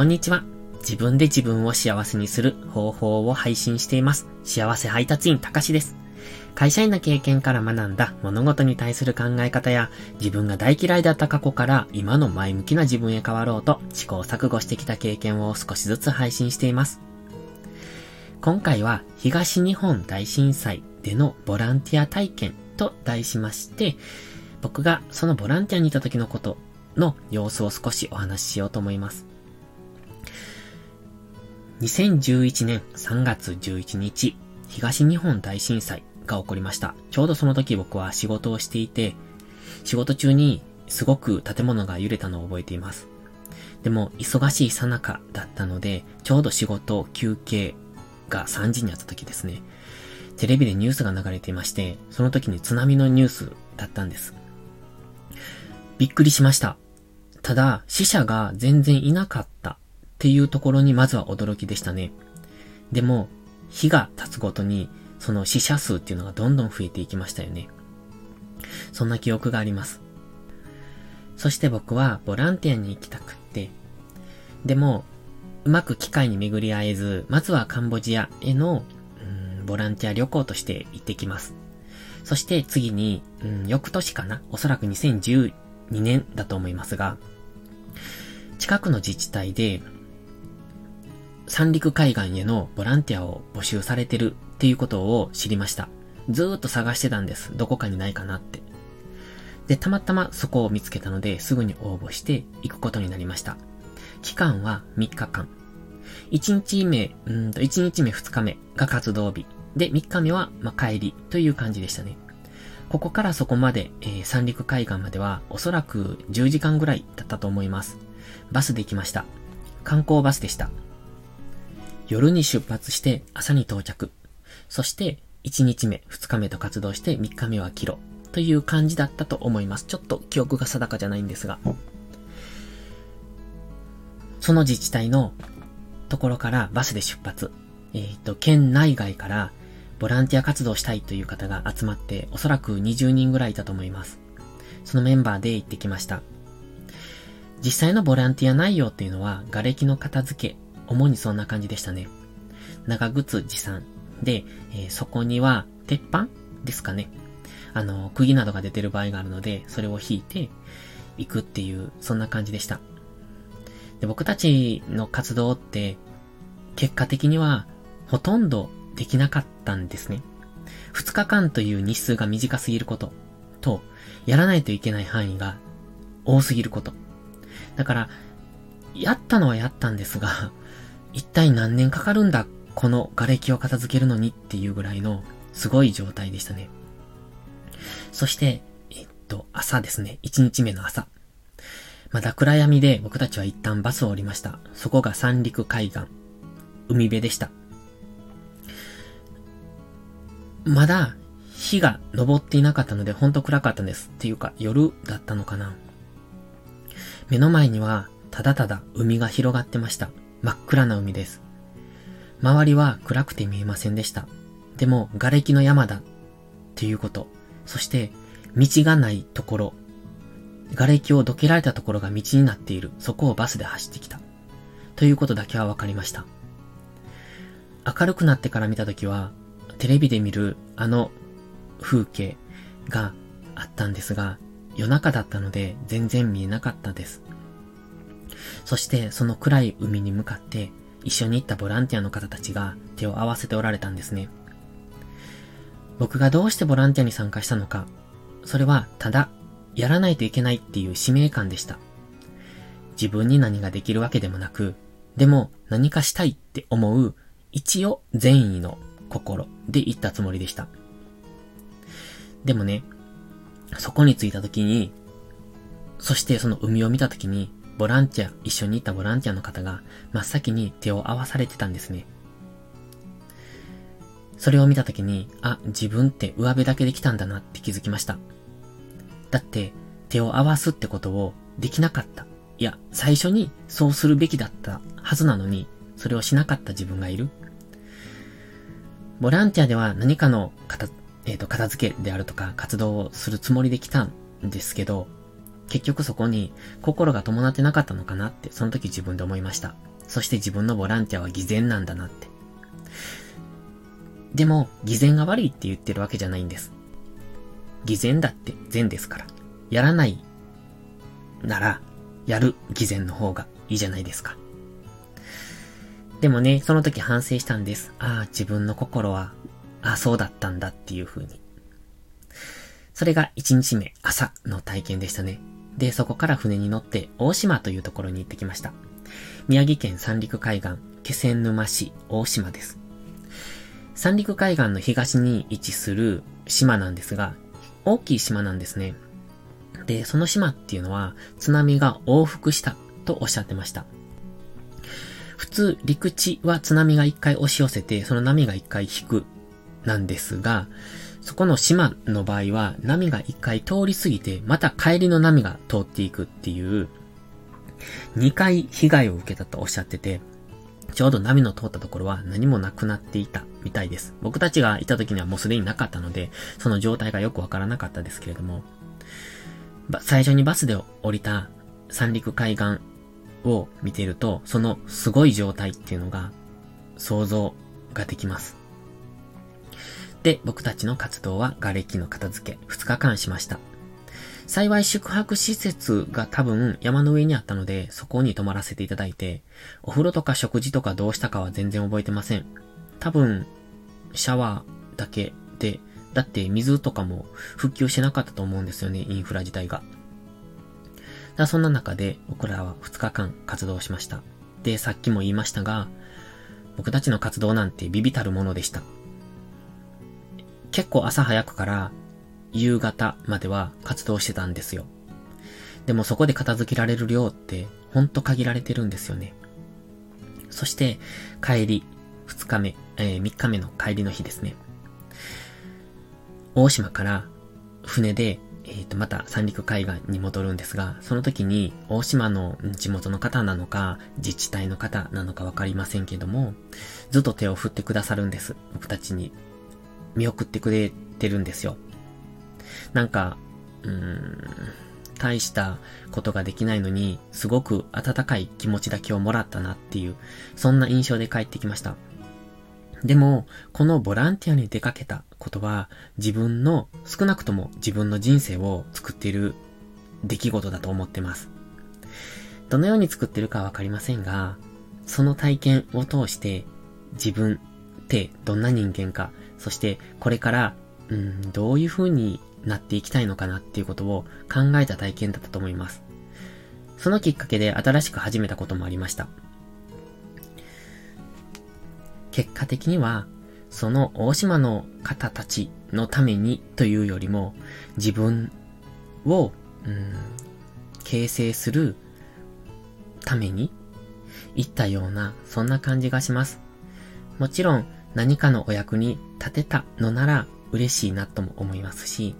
こんにちは。自分で自分を幸せにする方法を配信しています。幸せ配達員たかしです。会社員の経験から学んだ物事に対する考え方や自分が大嫌いだった過去から今の前向きな自分へ変わろうと試行錯誤してきた経験を少しずつ配信しています。今回は東日本大震災でのボランティア体験と題しまして、僕がそのボランティアにいた時のことの様子を少しお話ししようと思います。2011年3月11日、東日本大震災が起こりました。ちょうどその時僕は仕事をしていて、仕事中にすごく建物が揺れたのを覚えています。でも、忙しいさなかだったので、ちょうど仕事、休憩が3時にあった時ですね。テレビでニュースが流れていまして、その時に津波のニュースだったんです。びっくりしました。ただ、死者が全然いなかっっていうところにまずは驚きでしたね。でも、日が経つごとに、その死者数っていうのがどんどん増えていきましたよね。そんな記憶があります。そして僕はボランティアに行きたくって、でも、うまく機会に巡り合えず、まずはカンボジアへの、うん、ボランティア旅行として行ってきます。そして次に、うん、翌年かな？おそらく2012年だと思いますが、近くの自治体で、三陸海岸へのボランティアを募集されてるっていうことを知りました。ずーっと探してたんです。どこかにないかなって。で、たまたまそこを見つけたので、すぐに応募して行くことになりました。期間は3日間。1日目、うんと、1日目2日目が活動日。で、3日目は、ま、帰りという感じでしたね。ここからそこまで、えー、三陸海岸までは、おそらく10時間ぐらいだったと思います。バスで行きました。観光バスでした。夜に出発して朝に到着。そして、1日目、2日目と活動して3日目はキロ。という感じだったと思います。ちょっと記憶が定かじゃないんですが。その自治体のところからバスで出発。えっ、ー、と、県内外からボランティア活動したいという方が集まって、おそらく20人ぐらいいたと思います。そのメンバーで行ってきました。実際のボランティア内容っていうのは、瓦礫の片付け、主にそんな感じでしたね。長靴持参。で、えー、そこには、鉄板ですかね。あの、釘などが出てる場合があるので、それを引いて、行くっていう、そんな感じでした。で、僕たちの活動って、結果的には、ほとんどできなかったんですね。2日間という日数が短すぎること、と、やらないといけない範囲が多すぎること。だから、やったのはやったんですが、一体何年かかるんだ、この瓦礫を片付けるのにっていうぐらいのすごい状態でしたね。そして、えっと、朝ですね。一日目の朝。まだ暗闇で僕たちは一旦バスを降りました。そこが三陸海岸、海辺でした。まだ日が昇っていなかったのでほんと暗かったんです。っていうか夜だったのかな。目の前にはただただ海が広がってました。真っ暗な海です。周りは暗くて見えませんでした。でも、瓦礫の山だっていうこと。そして、道がないところ。瓦礫をどけられたところが道になっている。そこをバスで走ってきた。ということだけは分かりました。明るくなってから見たときは、テレビで見るあの風景があったんですが、夜中だったので全然見えなかったです。そしてその暗い海に向かって一緒に行ったボランティアの方たちが手を合わせておられたんですね。僕がどうしてボランティアに参加したのか、それはただやらないといけないっていう使命感でした。自分に何ができるわけでもなく、でも何かしたいって思う一応善意の心で行ったつもりでした。でもね、そこに着いた時に、そしてその海を見た時に、ボランティア、一緒に行ったボランティアの方が真っ先に手を合わされてたんですね。それを見たときに、あ、自分って上辺だけできたんだなって気づきました。だって、手を合わすってことをできなかった。いや、最初にそうするべきだったはずなのに、それをしなかった自分がいる。ボランティアでは何かの片、えっ、ー、と、片付けであるとか活動をするつもりで来たんですけど、結局そこに心が伴ってなかったのかなって、その時自分で思いました。そして自分のボランティアは偽善なんだなって。でも、偽善が悪いって言ってるわけじゃないんです。偽善だって善ですから。やらないなら、やる偽善の方がいいじゃないですか。でもね、その時反省したんです。ああ、自分の心は、ああ、そうだったんだっていう風に。それが1日目、朝の体験でしたね。で、そこから船に乗って大島というところに行ってきました。宮城県三陸海岸、気仙沼市大島です。三陸海岸の東に位置する島なんですが、大きい島なんですね。で、その島っていうのは津波が往復したとおっしゃってました。普通、陸地は津波が一回押し寄せて、その波が一回引く、なんですが、そこの島の場合は、波が一回通り過ぎて、また帰りの波が通っていくっていう、二回被害を受けたとおっしゃってて、ちょうど波の通ったところは何もなくなっていたみたいです。僕たちがいた時にはもうすでになかったので、その状態がよくわからなかったですけれども、最初にバスで降りた三陸海岸を見ていると、そのすごい状態っていうのが想像ができます。で、僕たちの活動は瓦礫の片付け2日間しました。幸い宿泊施設が多分山の上にあったので、そこに泊まらせていただいて、お風呂とか食事とかどうしたかは全然覚えてません。多分、シャワーだけで、だって水とかも復旧してなかったと思うんですよね、インフラ自体が。だそんな中で僕らは2日間活動しました。で、さっきも言いましたが、僕たちの活動なんてビビたるものでした。結構朝早くから夕方までは活動してたんですよ。でもそこで片付けられる量ってほんと限られてるんですよね。そして帰り、2日目、えー、3日目の帰りの日ですね。大島から船で、えっ、ー、と、また三陸海岸に戻るんですが、その時に大島の地元の方なのか、自治体の方なのかわかりませんけども、ずっと手を振ってくださるんです。僕たちに見送ってくれてるんですよ。なんか、うーん、大したことができないのに、すごく温かい気持ちだけをもらったなっていう、そんな印象で帰ってきました。でも、このボランティアに出かけたことは、自分の、少なくとも自分の人生を作っている出来事だと思ってます。どのように作ってるかわかりませんが、その体験を通して自分ってどんな人間か、そしてこれからうん、どういう風になっていきたいのかなっていうことを考えた体験だったと思います。そのきっかけで新しく始めたこともありました。結果的には、その大島の方たちのためにというよりも、自分を、うん、形成するために行ったような、そんな感じがします。もちろん何かのお役に立てたのなら嬉しいなとも思いますし、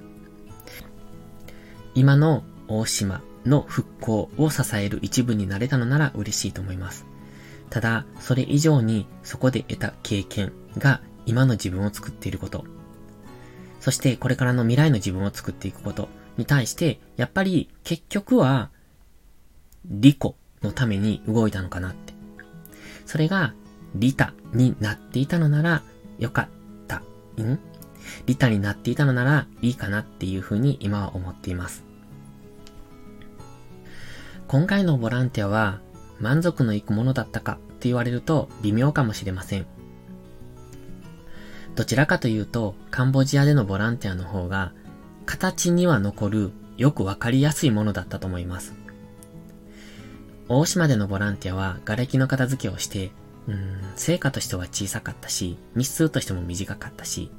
今の大島の復興を支える一部になれたのなら嬉しいと思います。ただ、それ以上にそこで得た経験が今の自分を作っていること、そしてこれからの未来の自分を作っていくことに対して、やっぱり結局は利己のために動いたのかなって。それが利他になっていたのならよかった。ん？利他になっていたのならいいかなっていうふうに今は思っています。今回のボランティアは満足のいくものだったかって言われると微妙かもしれません。どちらかというと、カンボジアでのボランティアの方が、形には残る、よくわかりやすいものだったと思います。大島でのボランティアは、瓦礫の片付けをして、うん、成果としては小さかったし、日数としても短かったし、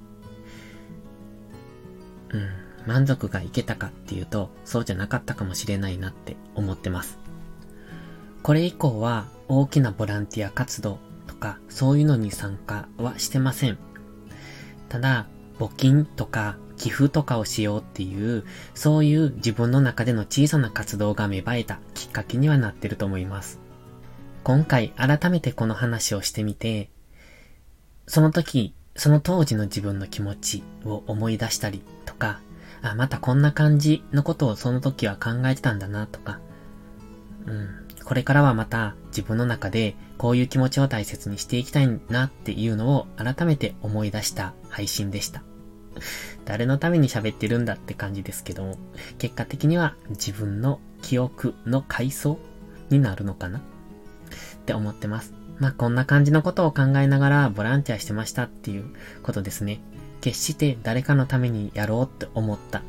うん、満足がいけたかっていうと、そうじゃなかったかもしれないなって思ってます。これ以降は大きなボランティア活動とかそういうのに参加はしてません。ただ、募金とか寄付とかをしようっていう、そういう自分の中での小さな活動が芽生えたきっかけにはなってると思います。今回改めてこの話をしてみて、その時その当時の自分の気持ちを思い出したりとか、あ、またこんな感じのことをその時は考えてたんだなとか、うん、これからはまた自分の中でこういう気持ちを大切にしていきたいなっていうのを改めて思い出した配信でした。誰のために喋ってるんだって感じですけども、結果的には自分の記憶の回想になるのかなって思ってます。まあ、こんな感じのことを考えながらボランティアしてましたっていうことですね。決して誰かのためにやろうって思った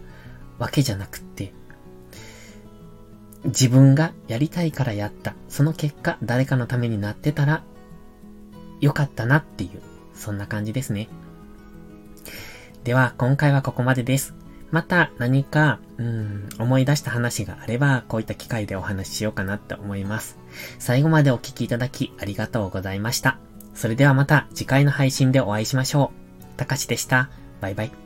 わけじゃなくって、自分がやりたいからやった。その結果、誰かのためになってたら、よかったなっていう、そんな感じですね。では、今回はここまでです。また何か、うん、思い出した話があれば、こういった機会でお話ししようかなって思います。最後までお聴きいただきありがとうございました。それではまた次回の配信でお会いしましょう。たかしでした。バイバイ。